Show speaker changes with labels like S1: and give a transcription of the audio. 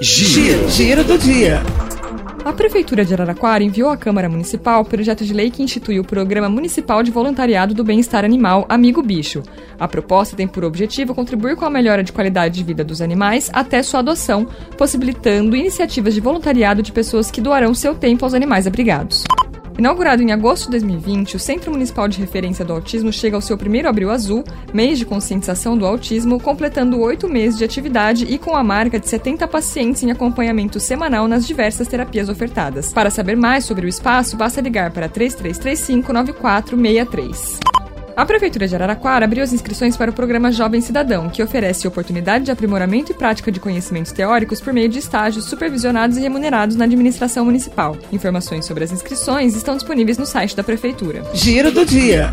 S1: Giro, giro do dia.
S2: A Prefeitura de Araraquara enviou à Câmara Municipal o projeto de lei que institui o Programa Municipal de Voluntariado do Bem-Estar Animal Amigo Bicho. A proposta tem por objetivo contribuir com a melhora de qualidade de vida dos animais até sua adoção, possibilitando iniciativas de voluntariado de pessoas que doarão seu tempo aos animais abrigados. Inaugurado em agosto de 2020, o Centro Municipal de Referência do Autismo chega ao seu primeiro Abril Azul, mês de conscientização do autismo, completando oito meses de atividade e com a marca de 70 pacientes em acompanhamento semanal nas diversas terapias ofertadas. Para saber mais sobre o espaço, basta ligar para 3335 9463. A Prefeitura de Araraquara abriu as inscrições para o programa Jovem Cidadão, que oferece oportunidade de aprimoramento e prática de conhecimentos teóricos por meio de estágios supervisionados e remunerados na administração municipal. Informações sobre as inscrições estão disponíveis no site da Prefeitura.
S1: Giro do dia.